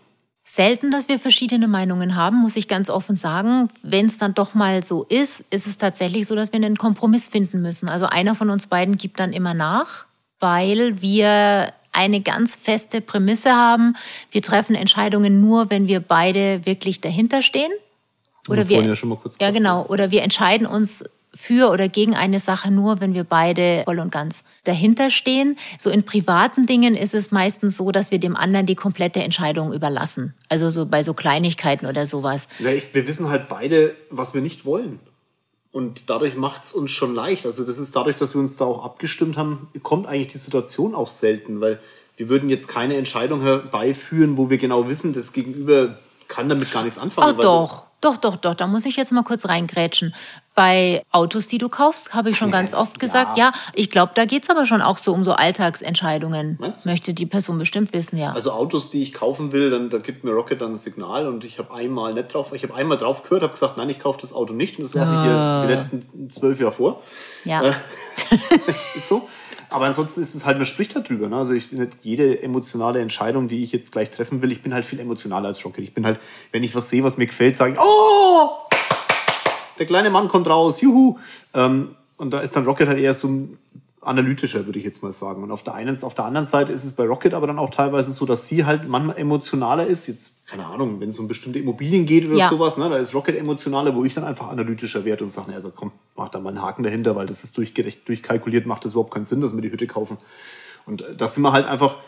Selten, dass wir verschiedene Meinungen haben, muss ich ganz offen sagen. Wenn es dann doch mal so ist, ist es tatsächlich so, dass wir einen Kompromiss finden müssen. Also einer von uns beiden gibt dann immer nach, weil wir eine ganz feste Prämisse haben. Wir treffen Entscheidungen nur, wenn wir beide wirklich dahinter stehen. Oder wir, ja, ja genau. Oder wir entscheiden uns für oder gegen eine Sache nur, wenn wir beide voll und ganz dahinter stehen. So in privaten Dingen ist es meistens so, dass wir dem anderen die komplette Entscheidung überlassen. Also so bei so Kleinigkeiten oder sowas. Ja, ich, wir wissen halt beide, was wir nicht wollen. Und dadurch macht es uns schon leicht. Also das ist dadurch, dass wir uns da auch abgestimmt haben, kommt eigentlich die Situation auch selten, weil wir würden jetzt keine Entscheidung herbeiführen, wo wir genau wissen, das Gegenüber kann damit gar nichts anfangen. Ach doch. Doch, doch, doch, da muss ich jetzt mal kurz reingrätschen. Bei Autos, die du kaufst, habe ich schon yes, ganz oft gesagt, ja, ja ich glaube, da geht es aber schon auch so um so Alltagsentscheidungen. Meinst du? Möchte die Person bestimmt wissen, ja. Also Autos, die ich kaufen will, dann da gibt mir Rocket dann ein Signal und ich habe einmal nicht drauf, ich habe einmal drauf gehört, habe gesagt, nein, ich kaufe das Auto nicht und das mache ich hier die letzten zwölf Jahre vor. Ja. Äh, ist [LAUGHS] so. Aber ansonsten ist es halt, man spricht darüber. Ne? Also ich jede emotionale Entscheidung, die ich jetzt gleich treffen will, ich bin halt viel emotionaler als Rocket. Ich bin halt, wenn ich was sehe, was mir gefällt, sage ich, oh, der kleine Mann kommt raus, juhu. Ähm, und da ist dann Rocket halt eher so ein analytischer, würde ich jetzt mal sagen. Und auf der einen, auf der anderen Seite ist es bei Rocket aber dann auch teilweise so, dass sie halt manchmal emotionaler ist. Jetzt, keine Ahnung, wenn es um bestimmte Immobilien geht oder ja. sowas, ne, da ist Rocket emotionaler, wo ich dann einfach analytischer werde und sage, also komm, mach da mal einen Haken dahinter, weil das ist durchgerecht, durchkalkuliert, macht das überhaupt keinen Sinn, dass wir die Hütte kaufen. Und äh, das sind wir halt einfach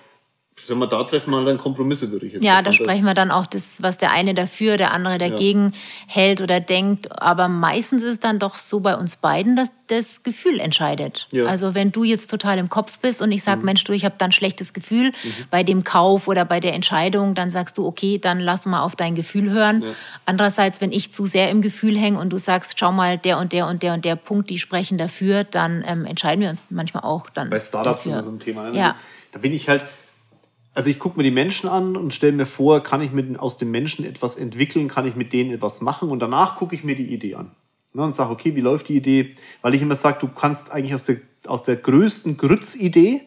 ich sag mal, da treffen wir dann Kompromisse, würde ich jetzt Ja, da sprechen wir dann auch das, was der eine dafür, der andere dagegen ja. hält oder denkt. Aber meistens ist es dann doch so bei uns beiden, dass das Gefühl entscheidet. Ja. Also wenn du jetzt total im Kopf bist und ich sage, mhm. Mensch, du, ich habe dann ein schlechtes Gefühl mhm. bei dem Kauf oder bei der Entscheidung, dann sagst du, okay, dann lass mal auf dein Gefühl hören. Ja. Andererseits, wenn ich zu sehr im Gefühl hänge und du sagst, schau mal, der und der und der und der Punkt, die sprechen dafür, dann ähm, entscheiden wir uns manchmal auch dann. Bei Startups dafür. immer so ein Thema. Ne? Ja. Da bin ich halt also ich gucke mir die Menschen an und stelle mir vor, kann ich mit, aus den Menschen etwas entwickeln, kann ich mit denen etwas machen und danach gucke ich mir die Idee an. Ne, und sage, okay, wie läuft die Idee? Weil ich immer sage, du kannst eigentlich aus der, aus der größten Grütz-Idee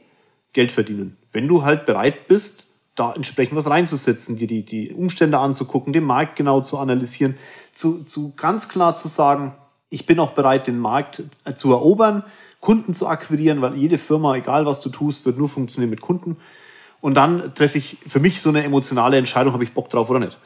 Geld verdienen. Wenn du halt bereit bist, da entsprechend was reinzusetzen, dir die, die Umstände anzugucken, den Markt genau zu analysieren, zu, zu ganz klar zu sagen, ich bin auch bereit, den Markt äh, zu erobern, Kunden zu akquirieren, weil jede Firma, egal was du tust, wird nur funktionieren mit Kunden. Und dann treffe ich für mich so eine emotionale Entscheidung, habe ich Bock drauf oder nicht.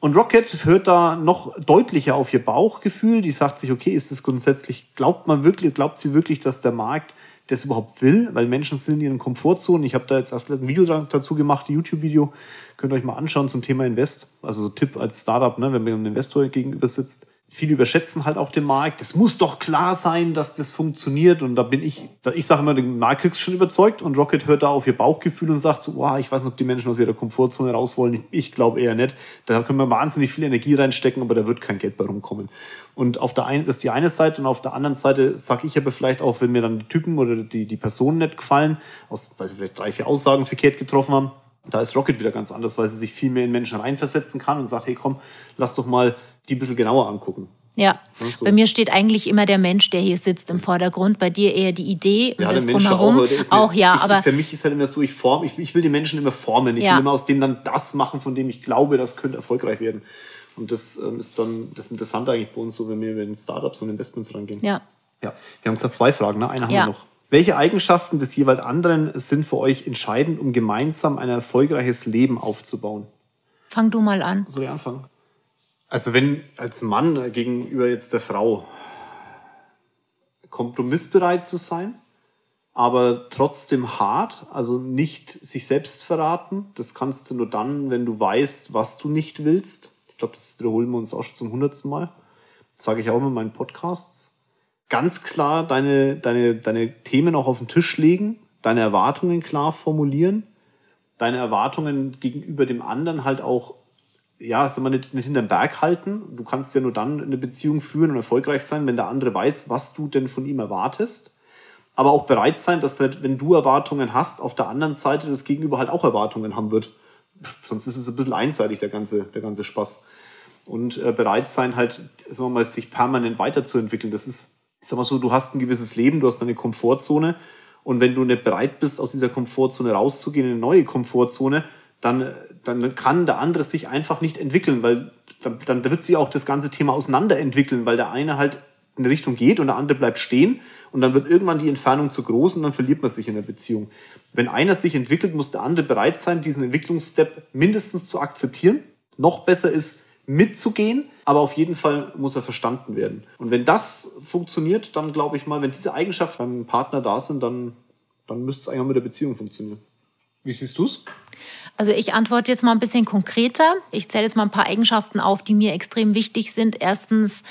Und Rocket hört da noch deutlicher auf ihr Bauchgefühl. Die sagt sich, okay, ist es grundsätzlich, glaubt man wirklich, glaubt sie wirklich, dass der Markt das überhaupt will? Weil Menschen sind in ihren Komfortzonen. Ich habe da jetzt erst ein Video dazu gemacht, ein YouTube-Video. Könnt ihr euch mal anschauen zum Thema Invest. Also so Tipp als Startup, ne, wenn man einem Investor gegenüber sitzt viele überschätzen halt auch den Markt. Es muss doch klar sein, dass das funktioniert. Und da bin ich, ich sage immer, den Markt ist schon überzeugt und Rocket hört da auf ihr Bauchgefühl und sagt so, wow, ich weiß nicht, ob die Menschen aus ihrer Komfortzone raus wollen. Ich, glaube eher nicht. Da können wir wahnsinnig viel Energie reinstecken, aber da wird kein Geld bei rumkommen. Und auf der einen, das ist die eine Seite und auf der anderen Seite sage ich aber vielleicht auch, wenn mir dann die Typen oder die, die Personen nicht gefallen, aus, weil sie vielleicht drei, vier Aussagen verkehrt getroffen haben, da ist Rocket wieder ganz anders, weil sie sich viel mehr in Menschen reinversetzen kann und sagt, hey komm, lass doch mal die ein bisschen genauer angucken. Ja, so. bei mir steht eigentlich immer der Mensch, der hier sitzt im Vordergrund. Bei dir eher die Idee ja, und das drumherum. Auch, auch ja, ich, aber für mich ist halt immer so, ich form, ich, ich will die Menschen immer formen. Ich ja. will immer aus denen dann das machen, von dem ich glaube, das könnte erfolgreich werden. Und das ähm, ist dann das Interessante eigentlich bei uns, so wenn wir mit den Startups und Investments rangehen. Ja. Ja, wir haben gesagt zwei Fragen, ne? Eine haben ja. wir noch. Welche Eigenschaften des jeweils anderen sind für euch entscheidend, um gemeinsam ein erfolgreiches Leben aufzubauen? Fang du mal an. Soll ich anfangen? Also wenn als Mann gegenüber jetzt der Frau kompromissbereit zu sein, aber trotzdem hart, also nicht sich selbst verraten. Das kannst du nur dann, wenn du weißt, was du nicht willst. Ich glaube, das wiederholen wir uns auch schon zum hundertsten Mal. Das sage ich auch immer in meinen Podcasts. Ganz klar deine, deine, deine Themen auch auf den Tisch legen, deine Erwartungen klar formulieren, deine Erwartungen gegenüber dem anderen halt auch ja, soll man nicht, nicht hinterm Berg halten. Du kannst ja nur dann eine Beziehung führen und erfolgreich sein, wenn der andere weiß, was du denn von ihm erwartest. Aber auch bereit sein, dass halt, wenn du Erwartungen hast, auf der anderen Seite das Gegenüber halt auch Erwartungen haben wird. [LAUGHS] Sonst ist es ein bisschen einseitig, der ganze, der ganze Spaß. Und äh, bereit sein, halt, sagen wir mal, sich permanent weiterzuentwickeln. Das ist Ich sag mal so, du hast ein gewisses Leben, du hast eine Komfortzone und wenn du nicht bereit bist, aus dieser Komfortzone rauszugehen in eine neue Komfortzone, dann, dann kann der andere sich einfach nicht entwickeln, weil dann, dann wird sich auch das ganze Thema auseinanderentwickeln, weil der eine halt in eine Richtung geht und der andere bleibt stehen und dann wird irgendwann die Entfernung zu groß und dann verliert man sich in der Beziehung. Wenn einer sich entwickelt, muss der andere bereit sein, diesen Entwicklungsstep mindestens zu akzeptieren. Noch besser ist, mitzugehen, aber auf jeden Fall muss er verstanden werden. Und wenn das funktioniert, dann glaube ich mal, wenn diese Eigenschaften beim Partner da sind, dann, dann müsste es eigentlich auch mit der Beziehung funktionieren. Wie siehst du es? Also ich antworte jetzt mal ein bisschen konkreter. Ich zähle jetzt mal ein paar Eigenschaften auf, die mir extrem wichtig sind. Erstens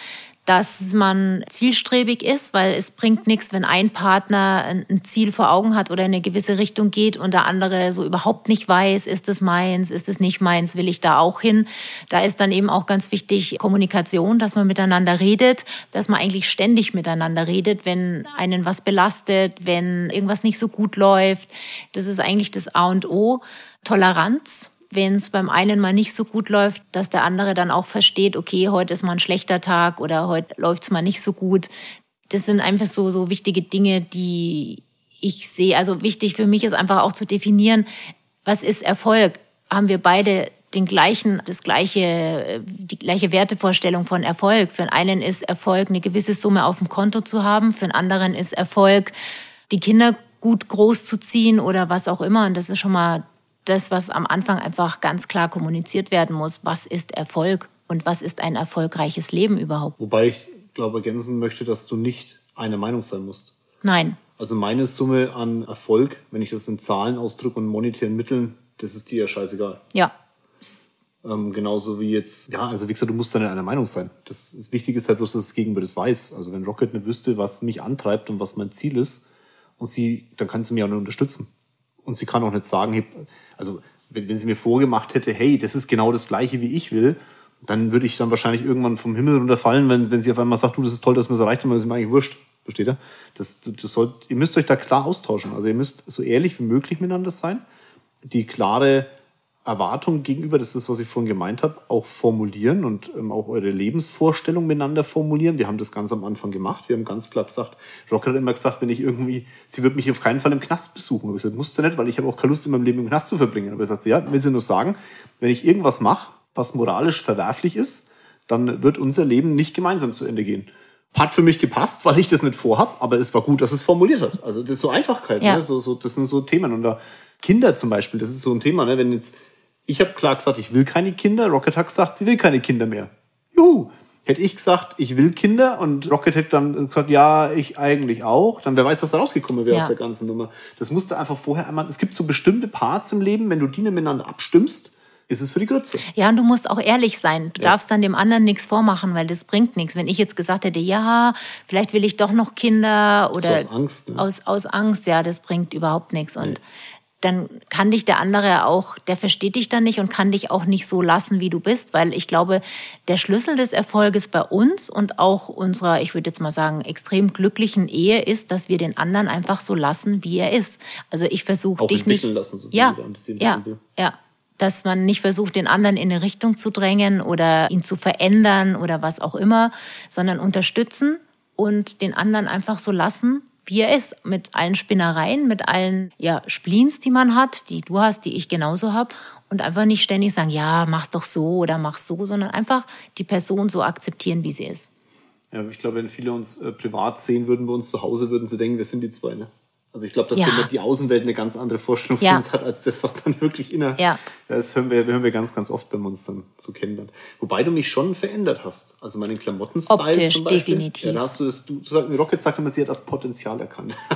dass man zielstrebig ist, weil es bringt nichts, wenn ein Partner ein Ziel vor Augen hat oder in eine gewisse Richtung geht und der andere so überhaupt nicht weiß, ist es meins, ist es nicht meins, will ich da auch hin. Da ist dann eben auch ganz wichtig Kommunikation, dass man miteinander redet, dass man eigentlich ständig miteinander redet, wenn einen was belastet, wenn irgendwas nicht so gut läuft. Das ist eigentlich das A und O. Toleranz wenn es beim einen mal nicht so gut läuft, dass der andere dann auch versteht, okay, heute ist mal ein schlechter Tag oder heute läuft es mal nicht so gut. Das sind einfach so, so wichtige Dinge, die ich sehe. Also wichtig für mich ist einfach auch zu definieren, was ist Erfolg? Haben wir beide den gleichen, das gleiche, die gleiche Wertevorstellung von Erfolg. Für einen ist Erfolg, eine gewisse Summe auf dem Konto zu haben. Für einen anderen ist Erfolg, die Kinder gut groß zu ziehen oder was auch immer. Und das ist schon mal das, was am Anfang einfach ganz klar kommuniziert werden muss. Was ist Erfolg und was ist ein erfolgreiches Leben überhaupt? Wobei ich glaube, ergänzen möchte, dass du nicht eine Meinung sein musst. Nein. Also meine Summe an Erfolg, wenn ich das in Zahlen ausdrücke und monetären Mitteln, das ist dir ja scheißegal. Ja. Ähm, genauso wie jetzt, ja, also wie gesagt, du musst dann in einer Meinung sein. Das, das Wichtige ist halt bloß, dass das Gegenüber das weiß. Also wenn Rocket nicht wüsste, was mich antreibt und was mein Ziel ist, und sie, dann kann sie mich auch nicht unterstützen. Und sie kann auch nicht sagen, also wenn, wenn sie mir vorgemacht hätte, hey, das ist genau das Gleiche, wie ich will, dann würde ich dann wahrscheinlich irgendwann vom Himmel runterfallen, wenn, wenn sie auf einmal sagt, du, das ist toll, dass man es erreicht hat, aber das ist mir eigentlich wurscht. Versteht ihr? Das, das sollt, ihr müsst euch da klar austauschen. Also ihr müsst so ehrlich wie möglich miteinander sein. Die klare Erwartung gegenüber, das ist, was ich vorhin gemeint habe, auch formulieren und ähm, auch eure Lebensvorstellung miteinander formulieren. Wir haben das ganz am Anfang gemacht. Wir haben ganz klar gesagt, Rocker hat immer gesagt, wenn ich irgendwie, sie wird mich auf keinen Fall im Knast besuchen. Aber ich gesagt, musste nicht, weil ich habe auch keine Lust in meinem Leben im Knast zu verbringen. Aber er sagt, ja, will sie nur sagen, wenn ich irgendwas mache, was moralisch verwerflich ist, dann wird unser Leben nicht gemeinsam zu Ende gehen. Hat für mich gepasst, weil ich das nicht vorhab, aber es war gut, dass es formuliert hat. Also das ist so Einfachkeit, ja. ne? so, so, das sind so Themen. Und da Kinder zum Beispiel, das ist so ein Thema, ne? wenn jetzt ich habe klar gesagt, ich will keine Kinder. Rocket hat gesagt, sie will keine Kinder mehr. Juhu. Hätte ich gesagt, ich will Kinder und Rocket hätte dann gesagt, ja, ich eigentlich auch, dann wer weiß, was da rausgekommen wäre ja. aus der ganzen Nummer. Das musste einfach vorher einmal, es gibt so bestimmte Parts im Leben, wenn du die miteinander abstimmst, ist es für die Grütze. Ja, und du musst auch ehrlich sein. Du ja. darfst dann dem anderen nichts vormachen, weil das bringt nichts. Wenn ich jetzt gesagt hätte, ja, vielleicht will ich doch noch Kinder oder so aus Angst. Ne? Aus, aus Angst, ja, das bringt überhaupt nichts. Und nee dann kann dich der andere auch, der versteht dich dann nicht und kann dich auch nicht so lassen, wie du bist, weil ich glaube, der Schlüssel des Erfolges bei uns und auch unserer, ich würde jetzt mal sagen, extrem glücklichen Ehe ist, dass wir den anderen einfach so lassen, wie er ist. Also ich versuche dich nicht, lassen, so ja, ja, ja, dass man nicht versucht, den anderen in eine Richtung zu drängen oder ihn zu verändern oder was auch immer, sondern unterstützen und den anderen einfach so lassen, wie er ist, mit allen Spinnereien, mit allen ja, Spleens, die man hat, die du hast, die ich genauso habe. Und einfach nicht ständig sagen, ja, mach's doch so oder mach's so, sondern einfach die Person so akzeptieren, wie sie ist. Ja, ich glaube, wenn viele uns äh, privat sehen würden bei uns zu Hause, würden sie denken, wir sind die zwei. Ne? Also ich glaube, dass ja. die Außenwelt eine ganz andere Vorstellung von uns hat, als das, was dann wirklich inner. Ja. Das hören wir, hören wir ganz, ganz oft, wenn wir uns dann so kennenlernen. Wobei du mich schon verändert hast. Also meinen Klamotten-Style Optisch, zum Beispiel. definitiv. Ja, da hast du das, du, du Rocket sagt immer, sie hat das Potenzial erkannt. [LAUGHS]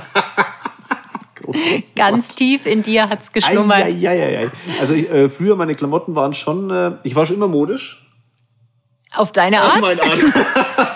Ganz tief in dir hat's geschlummert. Ja, ja, ja. Also äh, früher meine Klamotten waren schon, äh, ich war schon immer modisch. Auf deine Art? Auf meine Art. [LAUGHS]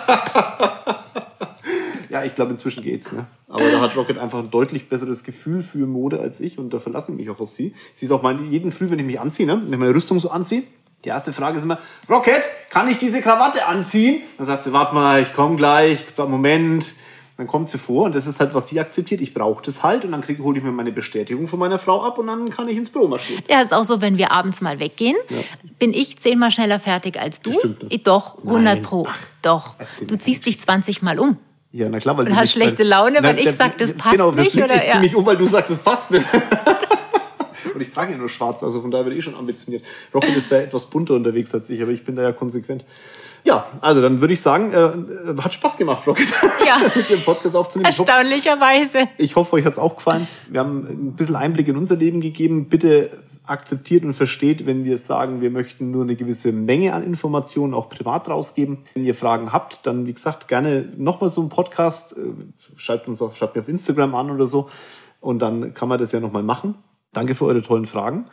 Ja, ich glaube, inzwischen geht's. Ne? Aber da hat Rocket einfach ein deutlich besseres Gefühl für Mode als ich und da verlasse ich mich auch auf sie. Sie ist auch mein, jeden Früh, wenn ich mich anziehe, ne? wenn ich meine Rüstung so anziehe, die erste Frage ist immer, Rocket, kann ich diese Krawatte anziehen? Dann sagt sie, warte mal, ich komme gleich, Moment. Dann kommt sie vor und das ist halt, was sie akzeptiert. Ich brauche das halt und dann hole ich mir meine Bestätigung von meiner Frau ab und dann kann ich ins Büro marschieren. Ja, ist auch so, wenn wir abends mal weggehen, ja. bin ich zehnmal schneller fertig als du. Das stimmt nicht. Doch, 100 Nein. pro. Doch. Du ziehst dich 20 Mal um. Ja, na klar, weil und hast schlechte Laune, weil ich sage, das passt genau, nicht. Genau, das oder? Ja. ziemlich um, weil du sagst, es passt nicht. [LAUGHS] und ich trage ja nur schwarz, also von daher bin ich schon ambitioniert. Rocket ist da etwas bunter unterwegs als ich, aber ich bin da ja konsequent. Ja, also dann würde ich sagen, äh, hat Spaß gemacht, Rocket, [LAUGHS] ja. [LAUGHS] mit dem Podcast aufzunehmen. Erstaunlicherweise. Ich hoffe, euch hat es auch gefallen. Wir haben ein bisschen Einblick in unser Leben gegeben. Bitte akzeptiert und versteht, wenn wir sagen, wir möchten nur eine gewisse Menge an Informationen auch privat rausgeben. Wenn ihr Fragen habt, dann wie gesagt gerne nochmal so einen Podcast. Äh, schreibt uns auf, schreibt mir auf Instagram an oder so. Und dann kann man das ja nochmal machen. Danke für eure tollen Fragen.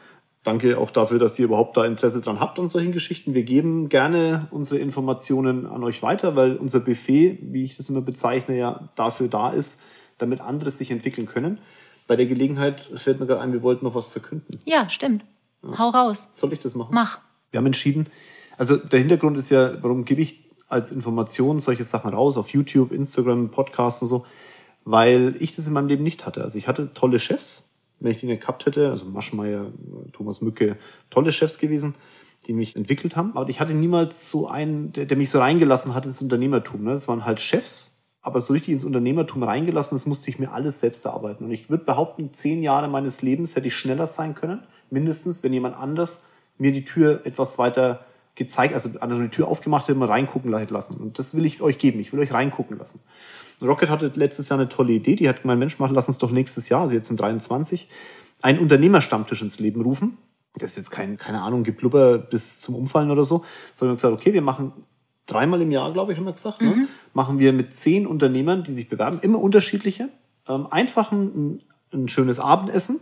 Danke auch dafür, dass ihr überhaupt da Interesse dran habt an solchen Geschichten. Wir geben gerne unsere Informationen an euch weiter, weil unser Buffet, wie ich das immer bezeichne, ja dafür da ist, damit andere sich entwickeln können. Bei der Gelegenheit fällt mir gerade ein, wir wollten noch was verkünden. Ja, stimmt. Ja. Hau raus. Soll ich das machen? Mach. Wir haben entschieden, also der Hintergrund ist ja, warum gebe ich als Information solche Sachen raus auf YouTube, Instagram, Podcasts und so, weil ich das in meinem Leben nicht hatte. Also ich hatte tolle Chefs, wenn ich die nicht gehabt hätte, also Maschmeyer, Thomas Mücke, tolle Chefs gewesen, die mich entwickelt haben. Aber ich hatte niemals so einen, der, der mich so reingelassen hat ins Unternehmertum. Ne? Das waren halt Chefs, aber so richtig ins Unternehmertum reingelassen, das musste ich mir alles selbst erarbeiten. Und ich würde behaupten, zehn Jahre meines Lebens hätte ich schneller sein können, mindestens, wenn jemand anders mir die Tür etwas weiter gezeigt, also also die Tür aufgemacht hätte, mal reingucken lassen. Und das will ich euch geben. Ich will euch reingucken lassen. Rocket hatte letztes Jahr eine tolle Idee. Die hat gemeint, Mensch, machen, lass uns doch nächstes Jahr, also jetzt in 23, einen Unternehmerstammtisch ins Leben rufen. Das ist jetzt kein, keine Ahnung, Geblubber bis zum Umfallen oder so, sondern gesagt, okay, wir machen dreimal im Jahr, glaube ich, haben wir gesagt, ne? mhm. ne? machen wir mit zehn Unternehmern, die sich bewerben, immer unterschiedliche, ähm, einfach ein, ein schönes Abendessen.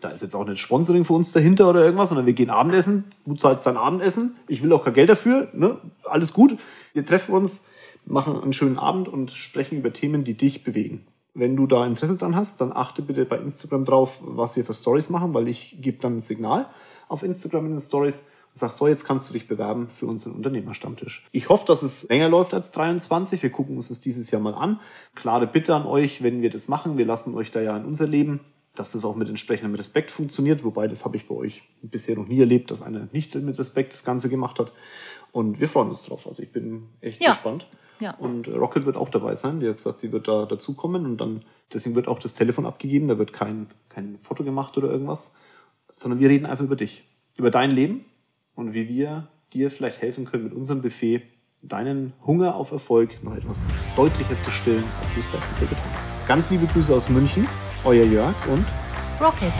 Da ist jetzt auch nicht Sponsoring für uns dahinter oder irgendwas, sondern wir gehen Abendessen. Du zahlst dein Abendessen. Ich will auch kein Geld dafür. Ne? Alles gut. Wir treffen uns, machen einen schönen Abend und sprechen über Themen, die dich bewegen. Wenn du da Interesse dran hast, dann achte bitte bei Instagram drauf, was wir für Stories machen, weil ich gebe dann ein Signal auf Instagram in den Stories sag so, jetzt kannst du dich bewerben für unseren Unternehmerstammtisch. Ich hoffe, dass es länger läuft als 23. Wir gucken uns das dieses Jahr mal an. Klare Bitte an euch, wenn wir das machen, wir lassen euch da ja in unser Leben, dass das auch mit entsprechendem Respekt funktioniert, wobei das habe ich bei euch bisher noch nie erlebt, dass einer nicht mit Respekt das Ganze gemacht hat. Und wir freuen uns drauf. Also ich bin echt ja. gespannt. Ja. Und Rocket wird auch dabei sein. Die hat gesagt, sie wird da dazukommen und dann, deswegen wird auch das Telefon abgegeben. Da wird kein, kein Foto gemacht oder irgendwas, sondern wir reden einfach über dich, über dein Leben und wie wir dir vielleicht helfen können mit unserem Buffet, deinen Hunger auf Erfolg noch etwas deutlicher zu stillen, als du es vielleicht bisher getan hast. Ganz liebe Grüße aus München, euer Jörg und Rocket.